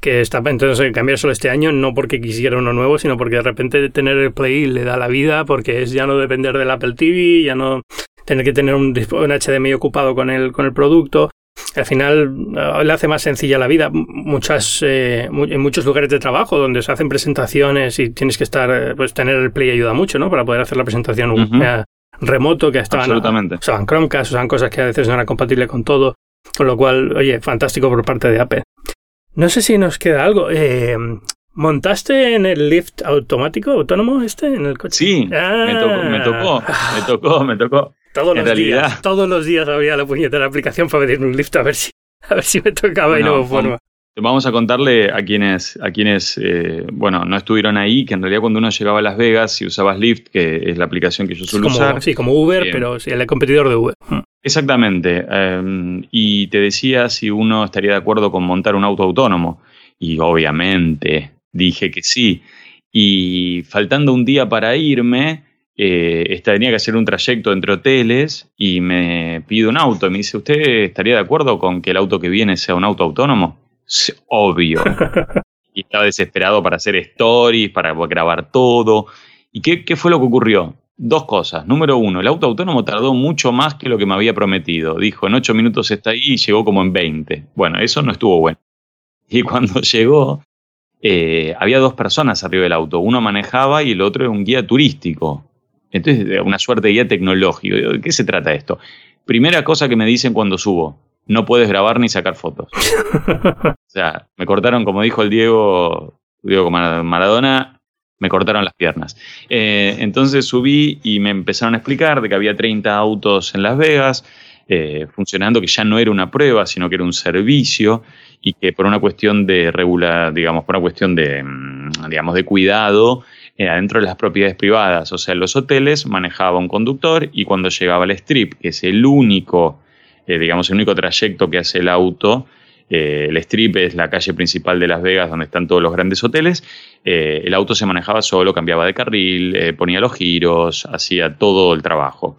que está entonces cambiar solo este año, no porque quisiera uno nuevo, sino porque de repente tener el Play le da la vida, porque es ya no depender del Apple TV, ya no tener que tener un, un HDMI ocupado con el, con el producto al final eh, le hace más sencilla la vida. Muchas, eh, en muchos lugares de trabajo donde se hacen presentaciones y tienes que estar, eh, pues tener el play ayuda mucho, ¿no? Para poder hacer la presentación remoto, que estaban, Absolutamente. usaban Chromecast, usaban cosas que a veces no eran compatibles con todo. Con lo cual, oye, fantástico por parte de Apple. No sé si nos queda algo. ¿Montaste en el lift automático, autónomo este, en el coche? Sí, me tocó, me tocó, me tocó, me tocó. Todos los días, todos los días había la puñetera la aplicación para pedir un lift a ver si, a ver si me tocaba y no forma. Vamos a contarle a quienes, a quienes eh, bueno, no estuvieron ahí, que en realidad cuando uno llegaba a Las Vegas y usabas Lyft, que es la aplicación que yo suelo usar. Sí, como Uber, pero sí, el competidor de Uber. Mm. Exactamente. Em, y te decía si uno estaría de acuerdo con montar un auto autónomo. Y obviamente dije que sí. Y faltando un día para irme, eh, tenía que hacer un trayecto entre hoteles y me pide un auto. Me dice, ¿usted estaría de acuerdo con que el auto que viene sea un auto autónomo? Obvio. y estaba desesperado para hacer stories, para grabar todo. ¿Y qué, qué fue lo que ocurrió? Dos cosas. Número uno, el auto autónomo tardó mucho más que lo que me había prometido. Dijo, en ocho minutos está ahí y llegó como en 20. Bueno, eso no estuvo bueno. Y cuando llegó, eh, había dos personas arriba del auto. Uno manejaba y el otro era un guía turístico. Entonces, una suerte de guía tecnológico. ¿De qué se trata esto? primera cosa que me dicen cuando subo, no puedes grabar ni sacar fotos. o sea, me cortaron, como dijo el Diego, Diego Maradona, me cortaron las piernas. Eh, entonces subí y me empezaron a explicar de que había 30 autos en Las Vegas, eh, funcionando, que ya no era una prueba, sino que era un servicio y que por una cuestión de regular, digamos, por una cuestión de, mm, digamos, de cuidado, eh, adentro de las propiedades privadas, o sea, los hoteles manejaba un conductor y cuando llegaba al strip, que es el único, digamos, el único trayecto que hace el auto, eh, el strip es la calle principal de Las Vegas donde están todos los grandes hoteles. Eh, el auto se manejaba solo, cambiaba de carril, eh, ponía los giros, hacía todo el trabajo.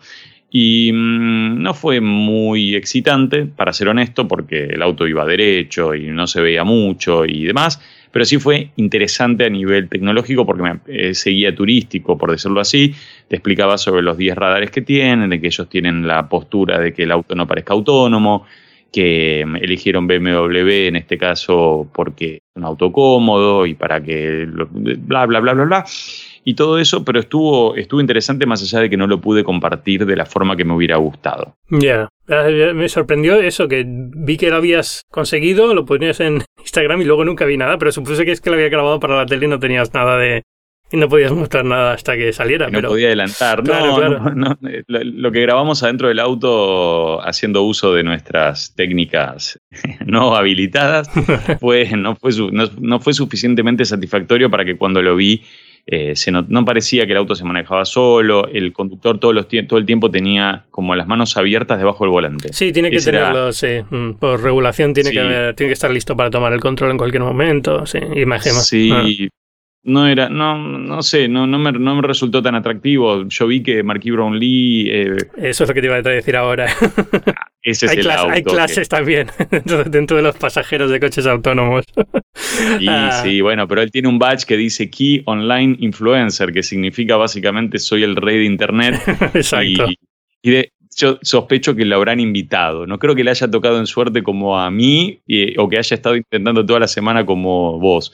Y mm, no fue muy excitante, para ser honesto, porque el auto iba derecho y no se veía mucho y demás, pero sí fue interesante a nivel tecnológico porque me, seguía turístico, por decirlo así, te explicaba sobre los 10 radares que tienen, de que ellos tienen la postura de que el auto no parezca autónomo, que eligieron BMW en este caso porque es un auto cómodo y para que bla, bla, bla, bla, bla. Y todo eso, pero estuvo, estuvo interesante más allá de que no lo pude compartir de la forma que me hubiera gustado. Ya, me sorprendió eso, que vi que lo habías conseguido, lo ponías en Instagram y luego nunca vi nada, pero supuse que es que lo había grabado para la tele y no tenías nada de, y no podías mostrar nada hasta que saliera. No podía adelantar. no, no, lo, que grabamos adentro del auto haciendo uso de nuestras técnicas no habilitadas pues no, fue, no, fue suficientemente satisfactorio para que cuando lo vi eh, se no, parecía que el auto se manejaba solo, el conductor todo, los, todo el tiempo tenía como las manos abiertas debajo del volante. Sí, tiene que tenerlo, sí. Mm, por regulación tiene, que tiene que estar listo para tomar el control en cualquier momento, sí, imagino. Sí, ah no era, no, no sé, no, no, me, no me resultó tan atractivo. Yo vi que Marquis Brownlee. Eh, Eso es lo que te iba a decir ahora. Es hay, el auto hay clases también dentro de los pasajeros de coches autónomos. Y ah. sí, bueno, pero él tiene un badge que dice Key Online Influencer, que significa básicamente soy el rey de Internet. Exacto. Y, yo sospecho que lo habrán invitado. No creo que le haya tocado en suerte como a mí o que haya estado intentando toda la semana como vos.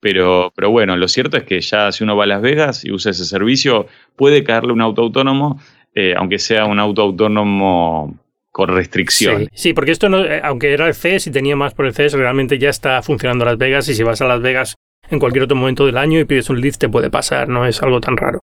Pero, pero bueno, lo cierto es que ya si uno va a Las Vegas y usa ese servicio, puede caerle un auto autónomo, eh, aunque sea un auto autónomo con restricciones. Sí, porque esto, no, eh, aunque era el CES y tenía más por el CES, realmente ya está funcionando Las Vegas y si vas a Las Vegas en cualquier otro momento del año y pides un lift te puede pasar, no es algo tan raro.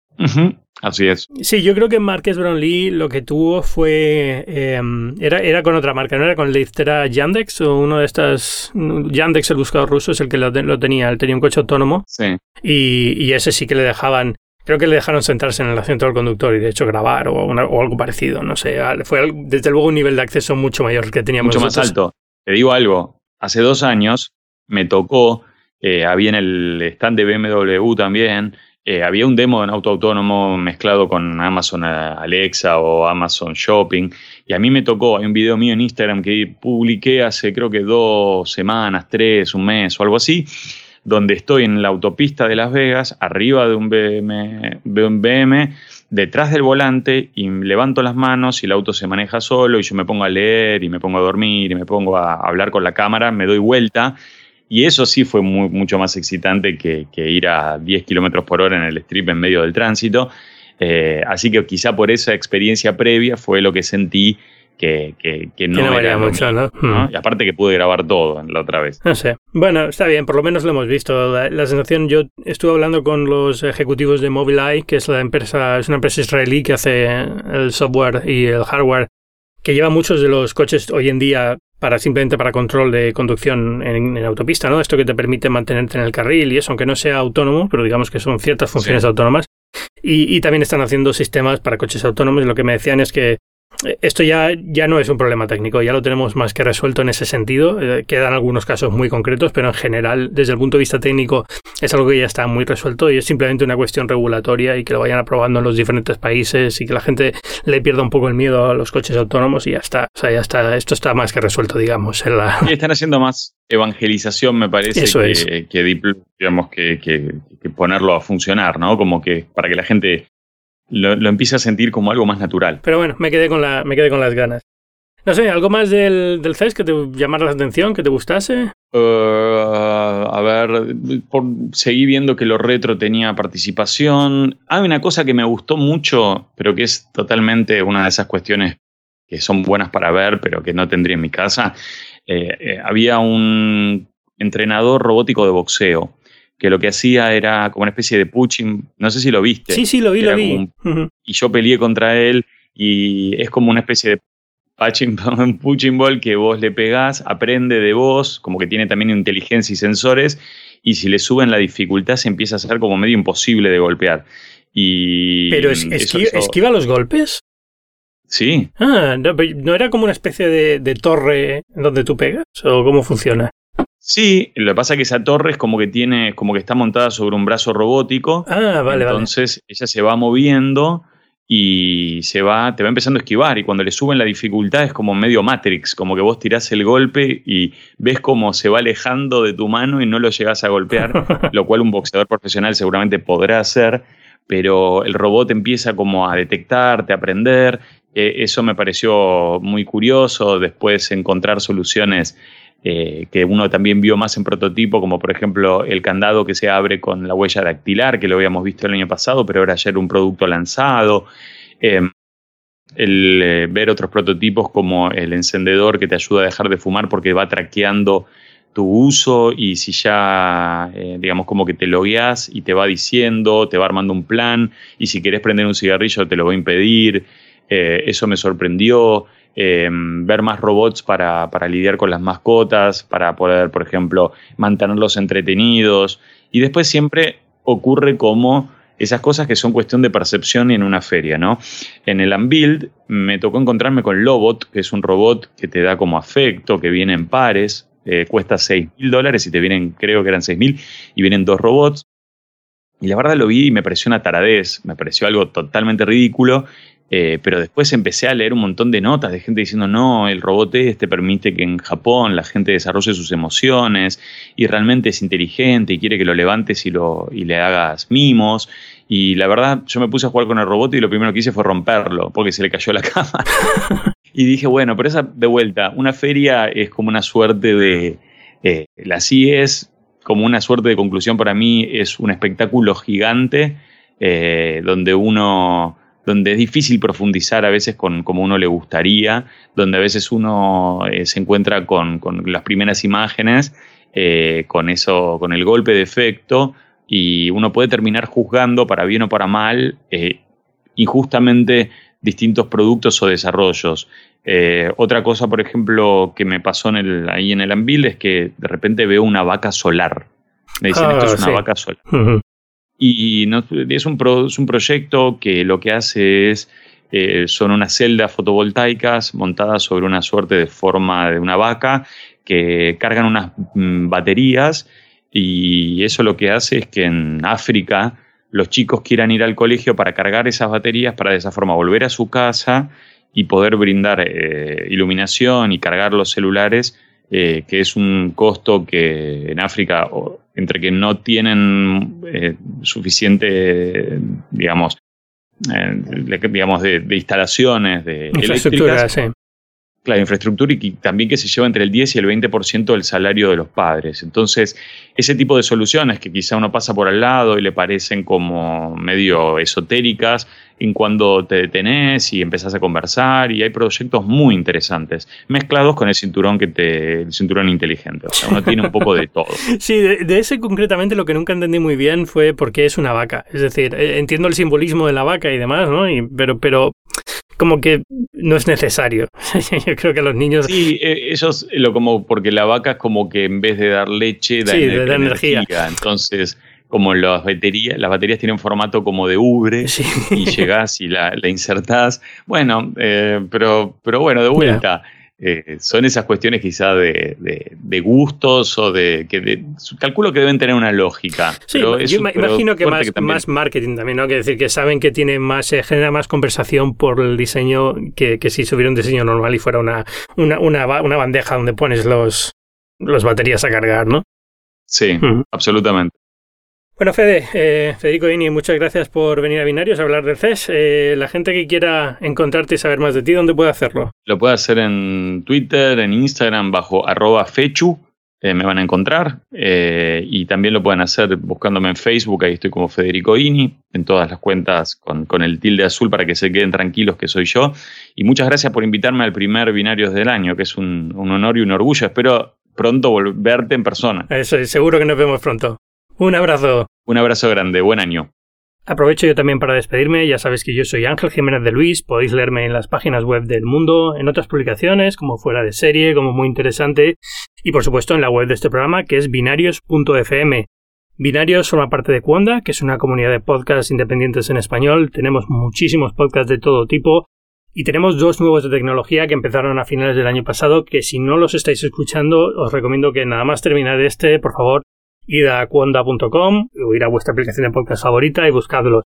Así es. Sí, yo creo que Marques Brownlee lo que tuvo fue. Em, era, era con otra marca, no era con Lyft, era Yandex o uno de estas. Yandex, el buscador ruso, es el que lo, tenía. Él tenía un coche autónomo. Sí. Y, ese sí que le dejaban. Creo que le dejaron sentarse en el asiento del conductor y de hecho grabar o, algo parecido. No sé. Fue desde luego un nivel de acceso mucho mayor que teníamos. Mucho más alto. Te digo algo. Hace dos años me tocó. Eh, había en el stand de BMW también eh, había un demo de un auto autónomo mezclado con Amazon Alexa o Amazon Shopping. Y a mí me tocó, hay un video mío en Instagram que publiqué hace creo que dos semanas, tres, un mes o algo así, donde estoy en la autopista de Las Vegas, arriba de un BM, detrás del volante y levanto las manos y el auto se maneja solo y yo me pongo a leer y me pongo a dormir y me pongo a hablar con la cámara, me doy vuelta y eso sí fue mucho más excitante que, ir a 10 kilómetros por hora en el strip en medio del tránsito. Eh, así que quizá por esa experiencia previa fue lo que sentí que, no, era mucho, ¿no? Y aparte que pude grabar todo la otra vez. No sé. Bueno, está bien, por lo menos lo hemos visto. La, sensación, yo estuve hablando con los ejecutivos de Mobileye, que es la empresa, es una empresa israelí que hace el software y el hardware que lleva muchos de los coches hoy en día para simplemente para control de conducción en, autopista, ¿no? Esto que te permite mantenerte en el carril y eso, aunque no sea autónomo, pero digamos que son ciertas funciones autónomas. Y, y, también están haciendo sistemas para coches autónomos. Y lo que me decían es que esto ya, ya no es un problema técnico, ya lo tenemos más que resuelto en ese sentido. Eh, quedan algunos casos muy concretos, pero en general, desde el punto de vista técnico, es algo que ya está muy resuelto y es simplemente una cuestión regulatoria y que lo vayan aprobando en los diferentes países y que la gente le pierda un poco el miedo a los coches autónomos y ya está. O sea, ya está, esto está más que resuelto, digamos. Y están haciendo más evangelización, me parece, que, que, digamos, que, que, ponerlo a funcionar, ¿no? Como que para que la gente lo, lo empieza a sentir como algo más natural. Pero bueno, me quedé con, la, me quedé con las ganas. No sé, ¿algo más del, del CES que te llamara la atención, que te gustase? Uh, a ver, por, seguí viendo que lo retro tenía participación. Hay una cosa que me gustó mucho, pero que es totalmente una de esas cuestiones que son buenas para ver, pero que no tendría en mi casa. Eh, había un entrenador robótico de boxeo que lo que hacía era como una especie de pushing, no sé si lo viste. Sí, sí, lo vi, lo vi. Y yo peleé contra él y es como una especie de punching, punching ball que vos le pegás, aprende de vos, como que tiene también inteligencia y sensores, y si le suben la dificultad se empieza a hacer como medio imposible de golpear. Y ¿Pero esquiva los golpes? Sí. Ah, no, era como una especie de, de torre donde tú pegas? ¿O cómo funciona? Sí, lo que pasa es que esa torre es como que tiene, como que está montada sobre un brazo robótico. Ah, vale, Entonces ella se va moviendo y se va, te va empezando a esquivar. Y cuando le suben la dificultad es como medio Matrix, como que vos tirás el golpe y ves cómo se va alejando de tu mano y no lo llegas a golpear, lo cual un boxeador profesional seguramente podrá hacer. Pero el robot empieza como a detectarte, a aprender. Eh, eso me pareció muy curioso. Después encontrar soluciones eh, que uno también vio más en prototipo, como por ejemplo el candado que se abre con la huella dactilar, que lo habíamos visto el año pasado, pero ahora ya era un producto lanzado. Em, el eh, ver otros prototipos como el encendedor que te ayuda a dejar de fumar porque va traqueando tu uso y si ya, eh, digamos, como que te logueas y te va diciendo, te va armando un plan y si quieres prender un cigarrillo te lo va a impedir. eso me sorprendió. Em, ver más robots para, lidiar con las mascotas, para poder, por ejemplo, mantenerlos entretenidos. Y después siempre ocurre como esas cosas que son cuestión de percepción en una feria, ¿no? En el Unbuild me tocó encontrarme con Lobot, que es un robot que te da como afecto, que viene en pares, eh, cuesta 6 mil dólares y te vienen, creo que eran 6 mil, y vienen dos robots. Y la verdad lo vi y me pareció una taradez, me pareció algo totalmente ridículo eh, pero después empecé a leer un montón de notas de gente diciendo, no, el robot este permite que en Japón la gente desarrolle sus emociones y realmente es inteligente y quiere que lo levantes y, lo, y le hagas mimos. Y la verdad, yo me puse a jugar con el robot y lo primero que hice fue romperlo porque se le cayó la cámara. y dije, bueno, pero esa de vuelta, una feria es como una suerte de... Eh, la CIES, como una suerte de conclusión para mí, es un espectáculo gigante eh, donde uno donde es difícil profundizar a veces con como uno le gustaría, donde a veces uno eh, se encuentra con, las primeras imágenes, eh, con eso, con el golpe de efecto, y uno puede terminar juzgando para bien o para mal eh, injustamente distintos productos o desarrollos. otra cosa, por ejemplo, que me pasó en el, ahí en el Anvil es que de repente veo una vaca solar. Me dicen, esto es una ah, vaca solar. Y es, un un proyecto que lo que hace es, eh, son unas celdas fotovoltaicas montadas sobre una suerte de forma de una vaca que cargan unas mm, baterías y eso lo que hace es que en África los chicos quieran ir al colegio para cargar esas baterías para de esa forma volver a su casa y poder brindar eh, iluminación y cargar los celulares eh, que es un costo que en África, entre que no tienen eh, suficiente, digamos, eh, digamos de, instalaciones de eléctricas, la infraestructura y también que se lleva entre el 10 y el 20% del salario de los padres. Entonces, ese tipo de soluciones que quizá uno pasa por al lado y le parecen como medio esotéricas, en cuando te detenés y empezás a conversar y hay proyectos muy interesantes, mezclados con el cinturón que te, el cinturón inteligente. O sea, uno tiene un poco de todo. Sí, de, ese concretamente lo que nunca entendí muy bien fue por qué es una vaca. Es decir, eh, entiendo el simbolismo de la vaca y demás, ¿no? pero, pero como que no es necesario. Yo creo que los niños. Sí, e, ellos lo como porque la vaca es como que en vez de dar leche da, energía. Entonces, como las baterías, las baterías tienen formato como de ubre y llegás y la, la insertás. Bueno, eh, pero, pero bueno, de vuelta. Eh, son esas cuestiones quizá de, de, gustos o de que calculo que deben tener una lógica. Sí, yo imagino que más, más, marketing también, ¿no? Que decir que saben que tiene más, se genera más conversación por el diseño que, que si hubiera un diseño normal y fuera una, una, una, una bandeja donde pones los, los baterías a cargar, ¿no? Sí, absolutamente. Bueno, Fede, eh, Federico Dini, muchas gracias por venir a Binarios a hablar del CES. Eh, la gente que quiera encontrarte y saber más de ti, ¿dónde puede hacerlo? Lo puede hacer en Twitter, en Instagram, bajo arroba fechu, eh, me van a encontrar eh, y también lo pueden hacer buscándome en Facebook, ahí estoy como Federico Ini, en todas las cuentas con, con, el tilde azul para que se queden tranquilos que soy yo. Y muchas gracias por invitarme al primer Binarios del año, que es un, un honor y un orgullo. Espero pronto volverte en persona. Eso, seguro que nos vemos pronto. Un abrazo. Un abrazo grande, buen año. Aprovecho yo también para despedirme, ya sabéis que yo soy Ángel Jiménez de Luis, podéis leerme en las páginas web del mundo, en otras publicaciones, como fuera de serie, como muy interesante, y por supuesto en la web de este programa que es binarios.fm. Binarios forma parte de Cuonda, que es una comunidad de podcasts independientes en español, tenemos muchísimos podcasts de todo tipo, y tenemos dos nuevos de tecnología que empezaron a finales del año pasado, que si no los estáis escuchando, os recomiendo que nada más terminar este, por favor, id a cuonda.com o ir a vuestra aplicación de podcast favorita y buscadlos.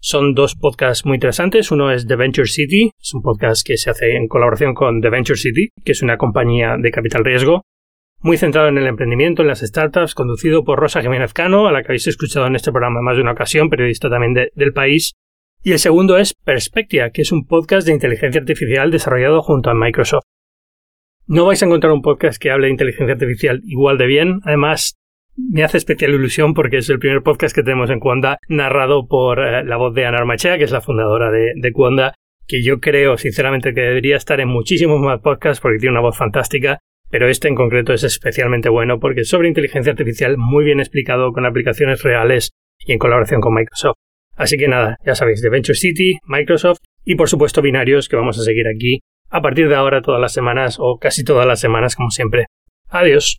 Son dos podcasts muy interesantes. Uno es The Venture City, es un podcast que se hace en colaboración con The Venture City, que es una compañía de capital riesgo, muy centrado en el emprendimiento, en las startups, conducido por Rosa Jiménez Cano, a la que habéis escuchado en este programa más de una ocasión, periodista también del país. Y el segundo es Perspectia, que es un podcast de inteligencia artificial desarrollado junto a Microsoft. No vais a encontrar un podcast que hable de inteligencia artificial igual de bien. Además, me hace especial ilusión porque es el primer podcast que tenemos en Cuanda narrado por eh, la voz de Ana Armachea, que es la fundadora de, de Cuanda, que yo creo sinceramente que debería estar en muchísimos más podcasts porque tiene una voz fantástica, pero este en concreto es especialmente bueno porque es sobre inteligencia artificial muy bien explicado con aplicaciones reales y en colaboración con Microsoft. Así que nada, ya sabéis, de Venture City, Microsoft y por supuesto binarios que vamos a seguir aquí a partir de ahora todas las semanas o casi todas las semanas como siempre. Adiós.